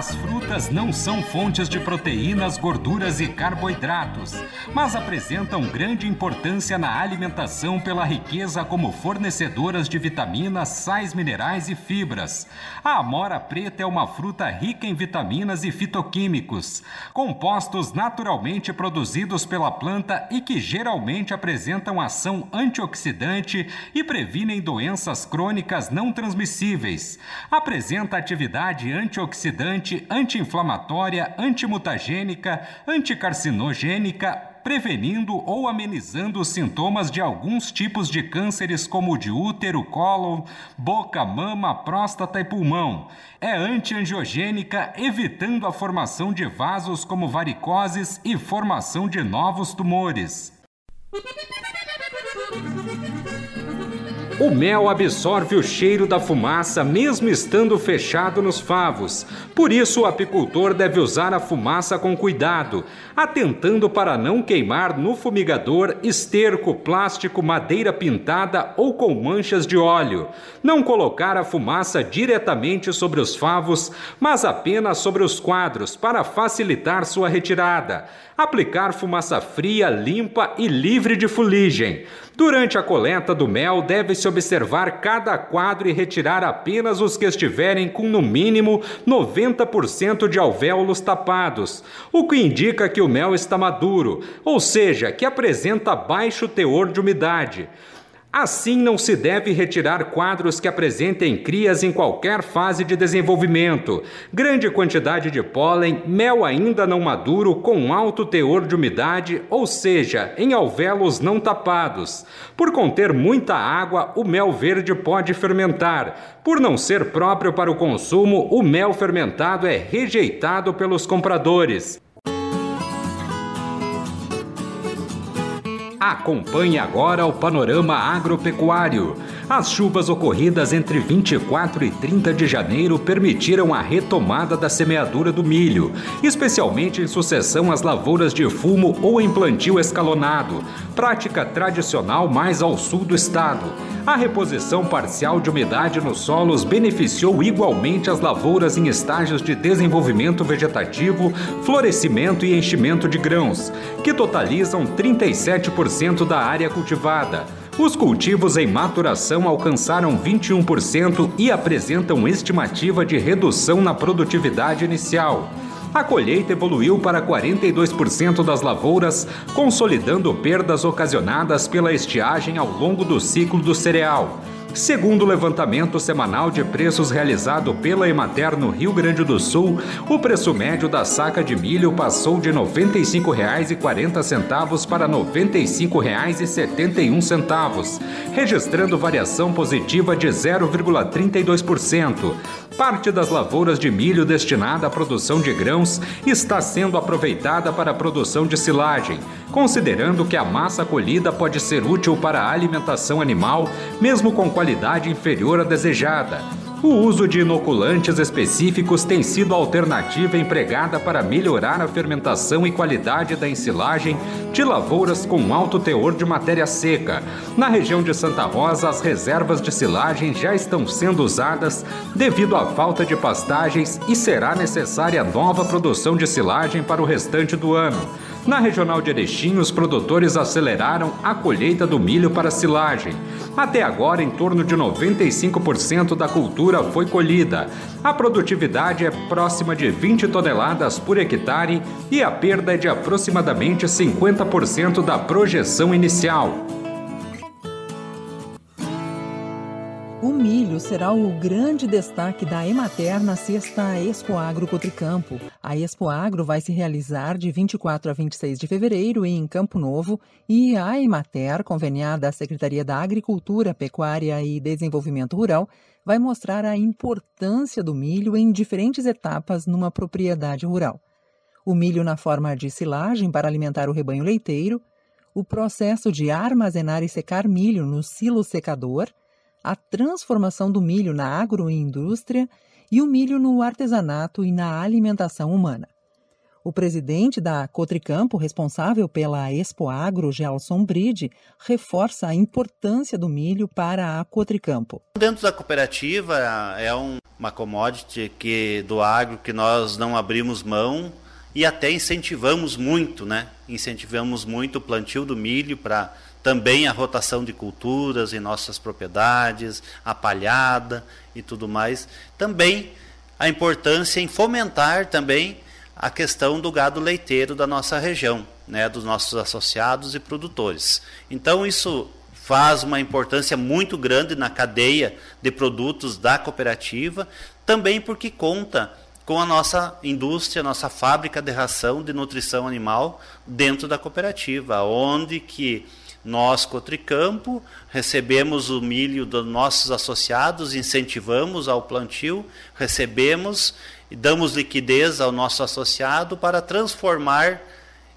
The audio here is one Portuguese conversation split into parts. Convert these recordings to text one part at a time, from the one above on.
As frutas não são fontes de proteínas, gorduras e carboidratos, mas apresentam grande importância na alimentação pela riqueza como fornecedoras de vitaminas, sais minerais e fibras. A amora preta é uma fruta rica em vitaminas e fitoquímicos, compostos naturalmente produzidos pela planta e que geralmente apresentam ação antioxidante e previnem doenças crônicas não transmissíveis. Apresenta atividade antioxidante anti-inflamatória, antimutagênica, anticarcinogênica, prevenindo ou amenizando os sintomas de alguns tipos de cânceres, como o de útero, cólon, boca, mama, próstata e pulmão. É antiangiogênica, evitando a formação de vasos como varicoses e formação de novos tumores. O mel absorve o cheiro da fumaça mesmo estando fechado nos favos. Por isso, o apicultor deve usar a fumaça com cuidado, atentando para não queimar no fumigador esterco, plástico, madeira pintada ou com manchas de óleo. Não colocar a fumaça diretamente sobre os favos, mas apenas sobre os quadros para facilitar sua retirada. Aplicar fumaça fria, limpa e livre de fuligem. Durante a coleta do mel, deve-se observar cada quadro e retirar apenas os que estiverem com no mínimo 90% de alvéolos tapados, o que indica que o mel está maduro, ou seja, que apresenta baixo teor de umidade. Assim, não se deve retirar quadros que apresentem crias em qualquer fase de desenvolvimento, grande quantidade de pólen, mel ainda não maduro com alto teor de umidade, ou seja, em alvéolos não tapados. Por conter muita água, o mel verde pode fermentar. Por não ser próprio para o consumo, o mel fermentado é rejeitado pelos compradores. Acompanhe agora o panorama agropecuário. As chuvas ocorridas entre 24 e 30 de janeiro permitiram a retomada da semeadura do milho, especialmente em sucessão às lavouras de fumo ou em plantio escalonado, prática tradicional mais ao sul do estado. A reposição parcial de umidade nos solos beneficiou igualmente as lavouras em estágios de desenvolvimento vegetativo, florescimento e enchimento de grãos, que totalizam 37% da área cultivada. Os cultivos em maturação alcançaram 21% e apresentam estimativa de redução na produtividade inicial. A colheita evoluiu para 42% das lavouras, consolidando perdas ocasionadas pela estiagem ao longo do ciclo do cereal. Segundo o levantamento semanal de preços realizado pela Emater no Rio Grande do Sul, o preço médio da saca de milho passou de R$ 95,40 para R$ 95,71, registrando variação positiva de 0,32%. Parte das lavouras de milho destinada à produção de grãos está sendo aproveitada para a produção de silagem, considerando que a massa colhida pode ser útil para a alimentação animal, mesmo com qualidade inferior à desejada. O uso de inoculantes específicos tem sido a alternativa empregada para melhorar a fermentação e qualidade da ensilagem de lavouras com alto teor de matéria seca. Na região de Santa Rosa, as reservas de silagem já estão sendo usadas devido à falta de pastagens e será necessária nova produção de silagem para o restante do ano. Na regional de Erechim, os produtores aceleraram a colheita do milho para silagem. Até agora, em torno de 95% da cultura foi colhida. A produtividade é próxima de 20 toneladas por hectare e a perda é de aproximadamente 50% da projeção inicial. Será o grande destaque da Emater na sexta Expo Agro Cotricampo. A Expo Agro vai se realizar de 24 a 26 de fevereiro em Campo Novo e a Emater, conveniada à Secretaria da Agricultura, Pecuária e Desenvolvimento Rural, vai mostrar a importância do milho em diferentes etapas numa propriedade rural. o milho na forma de silagem para alimentar o rebanho leiteiro, o processo de armazenar e secar milho no silo secador, a transformação do milho na agroindústria e o milho no artesanato e na alimentação humana. O presidente da Cotricampo, responsável pela Expo Agro, Gelson Bride, reforça a importância do milho para a Cotricampo. Dentro da cooperativa é um, uma commodity que, do agro que nós não abrimos mão e até incentivamos muito, né? Incentivamos muito o plantio do milho para também a rotação de culturas em nossas propriedades, a palhada e tudo mais. Também a importância em fomentar também a questão do gado leiteiro da nossa região, né, dos nossos associados e produtores. Então isso faz uma importância muito grande na cadeia de produtos da cooperativa, também porque conta com a nossa indústria, nossa fábrica de ração de nutrição animal dentro da cooperativa, onde que nós, Cotricampo, recebemos o milho dos nossos associados, incentivamos ao plantio, recebemos e damos liquidez ao nosso associado para transformar,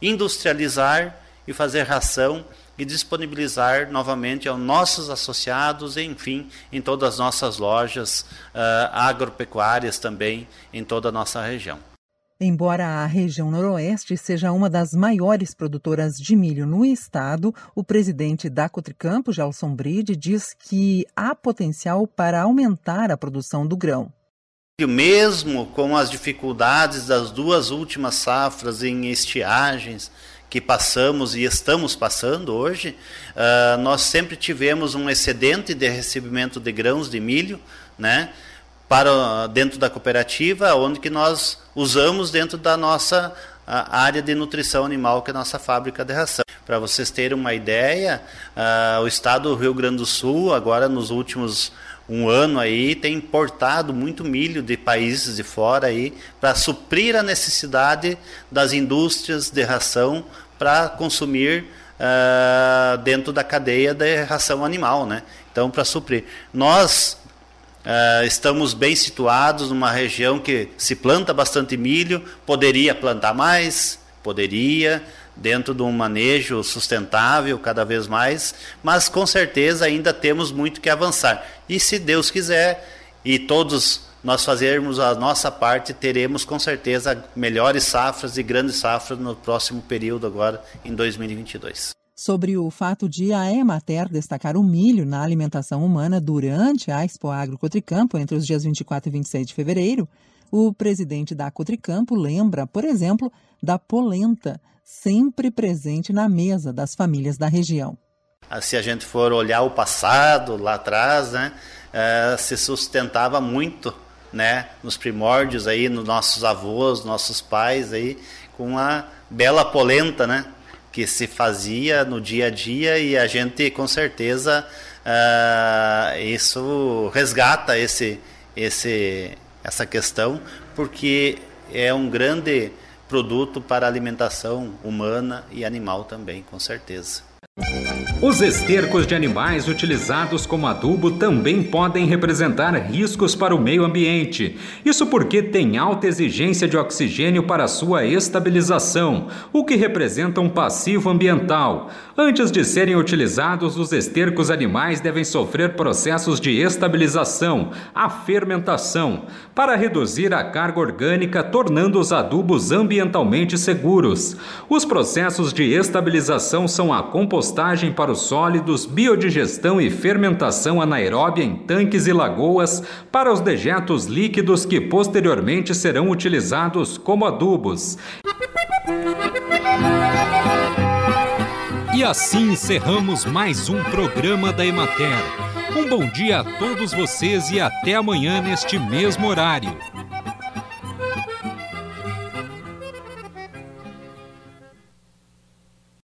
industrializar e fazer ração e disponibilizar novamente aos nossos associados, enfim, em todas as nossas lojas uh, agropecuárias também em toda a nossa região. Embora a região Noroeste seja uma das maiores produtoras de milho no estado, o presidente da Cotricampo, Gelson Bride, diz que há potencial para aumentar a produção do grão. Mesmo com as dificuldades das duas últimas safras em estiagens, que passamos e estamos passando hoje, uh, nós sempre tivemos um excedente de recebimento de grãos de milho, né, para dentro da cooperativa, onde que nós usamos dentro da nossa área de nutrição animal, que é a nossa fábrica de ração. Para vocês terem uma ideia, uh, o estado do Rio Grande do Sul, agora nos últimos um ano aí tem importado muito milho de países de fora aí para suprir a necessidade das indústrias de ração para consumir uh, dentro da cadeia de ração animal, né? Então para suprir. Nós uh, estamos bem situados numa região que se planta bastante milho, poderia plantar mais, poderia dentro de um manejo sustentável cada vez mais, mas com certeza ainda temos muito que avançar. E se Deus quiser e todos nós fazermos a nossa parte, teremos com certeza melhores safras e grandes safras no próximo período agora em 2022 sobre o fato de a Emater destacar o milho na alimentação humana durante a Expo Agro Cotricampo entre os dias 24 e 26 de fevereiro, o presidente da Cotricampo lembra, por exemplo, da polenta, sempre presente na mesa das famílias da região. Ah, se a gente for olhar o passado, lá atrás, né, é, se sustentava muito né, nos primórdios aí, nos nossos avós, nossos pais aí, com a bela polenta, né, que se fazia no dia a dia e a gente com certeza uh, isso resgata esse, esse, essa questão porque é um grande produto para alimentação humana e animal também, com certeza. Os estercos de animais utilizados como adubo também podem representar riscos para o meio ambiente. Isso porque tem alta exigência de oxigênio para sua estabilização, o que representa um passivo ambiental. Antes de serem utilizados, os estercos animais devem sofrer processos de estabilização, a fermentação, para reduzir a carga orgânica, tornando os adubos ambientalmente seguros. Os processos de estabilização são a compostagem para os sólidos, biodigestão e fermentação anaeróbia em tanques e lagoas para os dejetos líquidos que posteriormente serão utilizados como adubos. E assim encerramos mais um programa da Emater. Um bom dia a todos vocês e até amanhã neste mesmo horário.